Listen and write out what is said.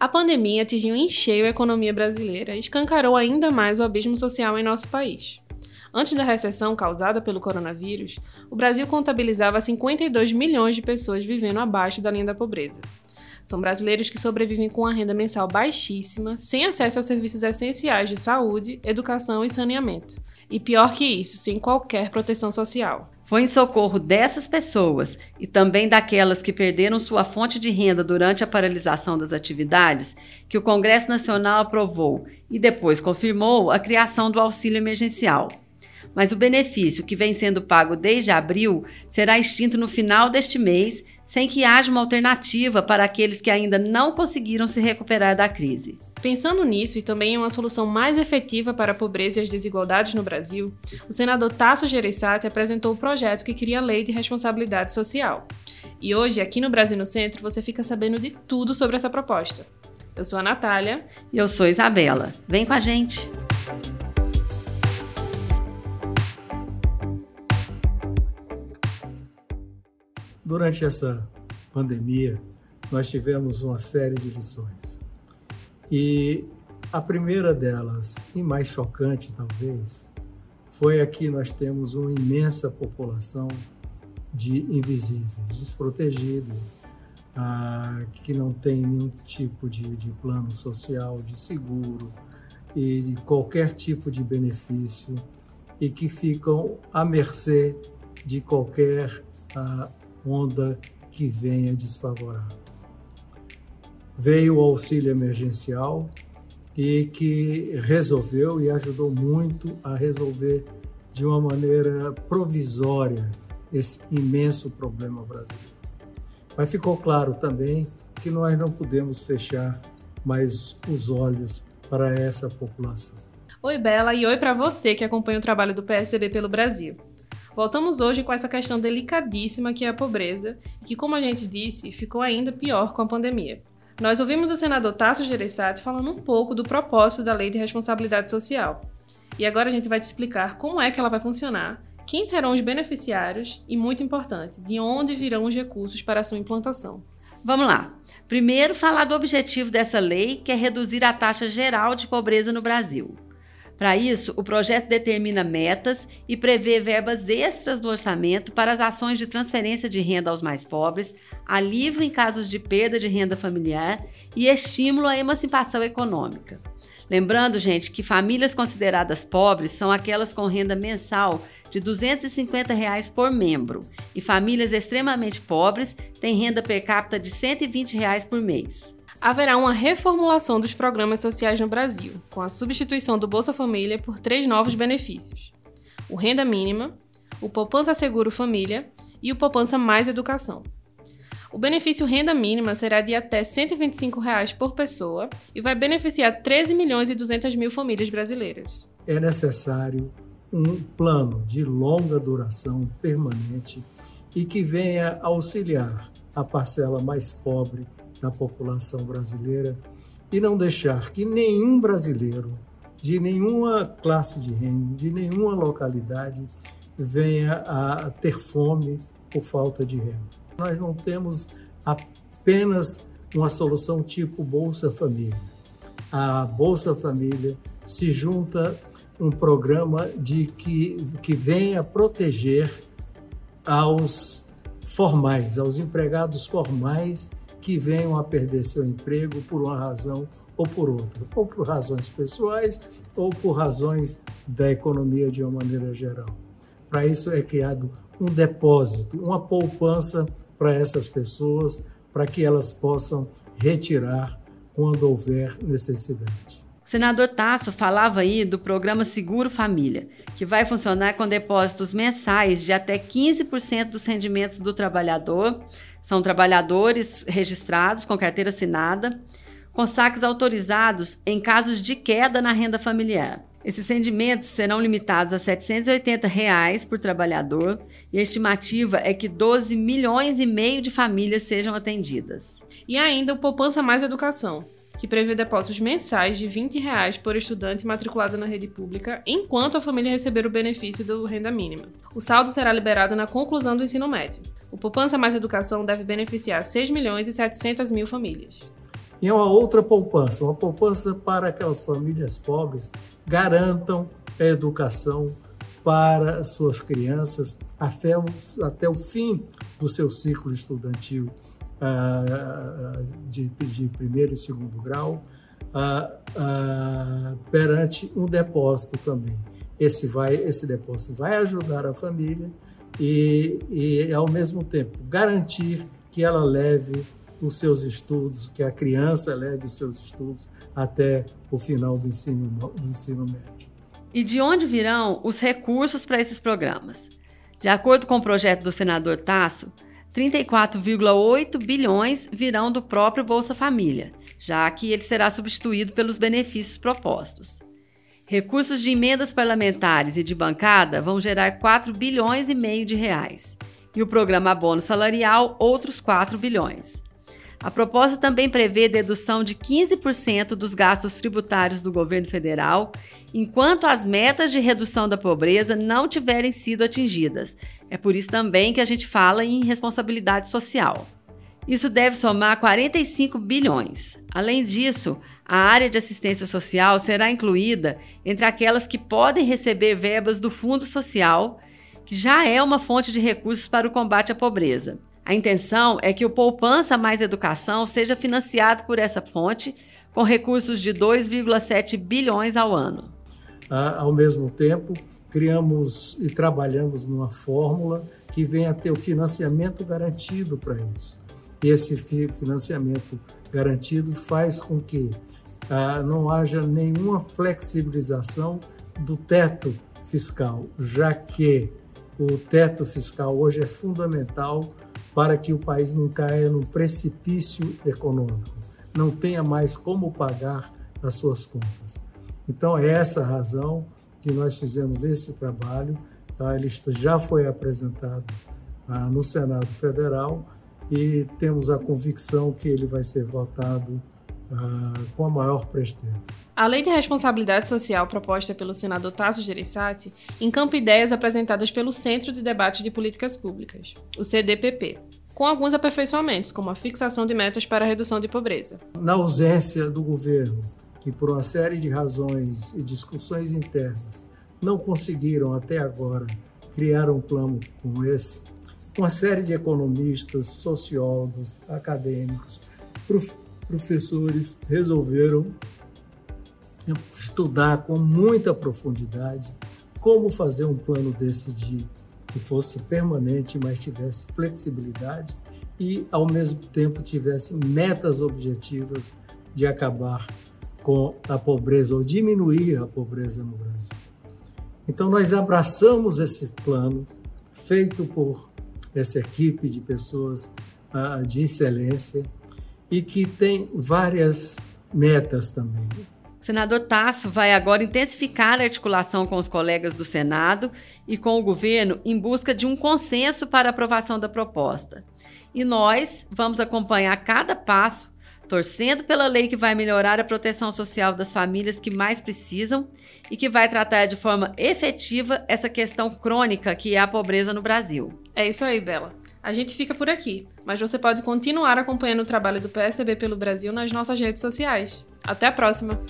A pandemia atingiu em cheio a economia brasileira e escancarou ainda mais o abismo social em nosso país. Antes da recessão causada pelo coronavírus, o Brasil contabilizava 52 milhões de pessoas vivendo abaixo da linha da pobreza. São brasileiros que sobrevivem com uma renda mensal baixíssima, sem acesso aos serviços essenciais de saúde, educação e saneamento. E pior que isso, sem qualquer proteção social. Foi em socorro dessas pessoas e também daquelas que perderam sua fonte de renda durante a paralisação das atividades que o Congresso Nacional aprovou e depois confirmou a criação do auxílio emergencial mas o benefício que vem sendo pago desde abril será extinto no final deste mês, sem que haja uma alternativa para aqueles que ainda não conseguiram se recuperar da crise. Pensando nisso e também em uma solução mais efetiva para a pobreza e as desigualdades no Brasil, o senador Tasso Gereissati apresentou o projeto que cria a Lei de Responsabilidade Social. E hoje, aqui no Brasil no Centro, você fica sabendo de tudo sobre essa proposta. Eu sou a Natália. E eu sou a Isabela. Vem com a gente! Durante essa pandemia, nós tivemos uma série de lições. E a primeira delas, e mais chocante talvez, foi aqui nós temos uma imensa população de invisíveis, desprotegidos, ah, que não tem nenhum tipo de, de plano social, de seguro e de qualquer tipo de benefício e que ficam à mercê de qualquer ah, onda que venha desfavorável. Veio o auxílio emergencial e que resolveu e ajudou muito a resolver de uma maneira provisória esse imenso problema brasileiro. Mas ficou claro também que nós não podemos fechar mais os olhos para essa população. Oi, Bela, e oi para você que acompanha o trabalho do PSDB pelo Brasil. Voltamos hoje com essa questão delicadíssima que é a pobreza, que, como a gente disse, ficou ainda pior com a pandemia. Nós ouvimos o senador Tasso Gereissati falando um pouco do propósito da Lei de Responsabilidade Social. E agora a gente vai te explicar como é que ela vai funcionar, quem serão os beneficiários e, muito importante, de onde virão os recursos para a sua implantação. Vamos lá. Primeiro, falar do objetivo dessa lei, que é reduzir a taxa geral de pobreza no Brasil. Para isso, o projeto determina metas e prevê verbas extras do orçamento para as ações de transferência de renda aos mais pobres, alívio em casos de perda de renda familiar e estímulo à emancipação econômica. Lembrando, gente, que famílias consideradas pobres são aquelas com renda mensal de 250 reais por membro e famílias extremamente pobres têm renda per capita de 120 reais por mês haverá uma reformulação dos programas sociais no Brasil, com a substituição do Bolsa Família por três novos benefícios: o Renda Mínima, o Poupança Seguro Família e o Poupança Mais Educação. O benefício renda mínima será de até 125 reais por pessoa e vai beneficiar 13 milhões e 200 mil famílias brasileiras. É necessário um plano de longa duração permanente e que venha auxiliar a parcela mais pobre da população brasileira e não deixar que nenhum brasileiro de nenhuma classe de renda, de nenhuma localidade, venha a ter fome por falta de renda. Nós não temos apenas uma solução tipo Bolsa Família. A Bolsa Família se junta um programa de que, que venha proteger aos formais, aos empregados formais que venham a perder seu emprego por uma razão ou por outra, ou por razões pessoais ou por razões da economia de uma maneira geral. Para isso é criado um depósito, uma poupança para essas pessoas, para que elas possam retirar quando houver necessidade. O senador Tasso falava aí do programa Seguro Família, que vai funcionar com depósitos mensais de até 15% dos rendimentos do trabalhador são trabalhadores registrados com carteira assinada, com saques autorizados em casos de queda na renda familiar. Esses rendimentos serão limitados a 780 reais por trabalhador e a estimativa é que 12 milhões e meio de famílias sejam atendidas. E ainda o Poupança Mais Educação, que prevê depósitos mensais de 20 reais por estudante matriculado na rede pública, enquanto a família receber o benefício do renda mínima. O saldo será liberado na conclusão do ensino médio. O Poupança Mais Educação deve beneficiar 6 milhões e 700 mil famílias. E é uma outra poupança, uma poupança para aquelas famílias pobres garantam a educação para suas crianças até o, até o fim do seu ciclo estudantil de, de, primeiro e segundo grau, uh, perante um depósito também. Esse, vai, esse depósito vai ajudar a família e, e, ao mesmo tempo, garantir que ela leve os seus estudos, que a criança leve os seus estudos até o final do ensino, do ensino médio. E de onde virão os recursos para esses programas? De acordo com o projeto do senador Tasso, 34,8 bilhões virão do próprio Bolsa Família, já que ele será substituído pelos benefícios propostos. Recursos de emendas parlamentares e de bancada vão gerar 4 bilhões e meio de reais. E o programa Bônus Salarial, outros 4 bilhões. A proposta também prevê dedução de 15% dos gastos tributários do governo federal, enquanto as metas de redução da pobreza não tiverem sido atingidas. É por isso também que a gente fala em responsabilidade social. Isso deve somar 45 bilhões. Além disso, a área de assistência social será incluída entre aquelas que podem receber verbas do Fundo Social, que já é uma fonte de recursos para o combate à pobreza. A intenção é que o Poupança Mais Educação seja financiado por essa fonte com recursos de 2,7 bilhões ao ano. Ah, ao mesmo tempo, criamos e trabalhamos numa fórmula que venha ter o financiamento garantido para isso. E esse financiamento garantido faz com que ah, não haja nenhuma flexibilização do teto fiscal, já que o teto fiscal hoje é fundamental para que o país não caia num precipício econômico, não tenha mais como pagar as suas contas. Então, é essa a razão que nós fizemos esse trabalho. Tá? Ele já foi apresentado ah, no Senado Federal e temos a convicção que ele vai ser votado ah, com a maior presteza. A Lei de Responsabilidade Social proposta pelo senador Tasso Gereissati encampa ideias apresentadas pelo Centro de Debate de Políticas Públicas, o CDPP, com alguns aperfeiçoamentos, como a fixação de metas para a redução de pobreza. Na ausência do governo, que por uma série de razões e discussões internas não conseguiram até agora criar um plano como esse, uma série de economistas, sociólogos, acadêmicos, professores resolveram estudar com muita profundidade como fazer um plano desse de que fosse permanente, mas tivesse flexibilidade e ao mesmo tempo tivesse metas objetivas de acabar com a pobreza ou diminuir a pobresa no Brasil. Então nós abraçamos esse plano feito por essa equipe de pessoas ah, de excelência e que tem várias metas também. O senador Tasso vai agora intensificar a articulação com os colegas do Senado e com o governo em busca de um consenso para a aprovação da proposta. E nós vamos acompanhar cada passo, torcendo pela lei que vai melhorar a proteção social das famílias que mais precisam e que vai tratar de forma efetiva essa questão crônica que é a pobreza no Brasil. É isso aí, Bela. A gente fica por aqui, mas você pode continuar acompanhando o trabalho do PSDB pelo Brasil nas nossas redes sociais. Até a próxima!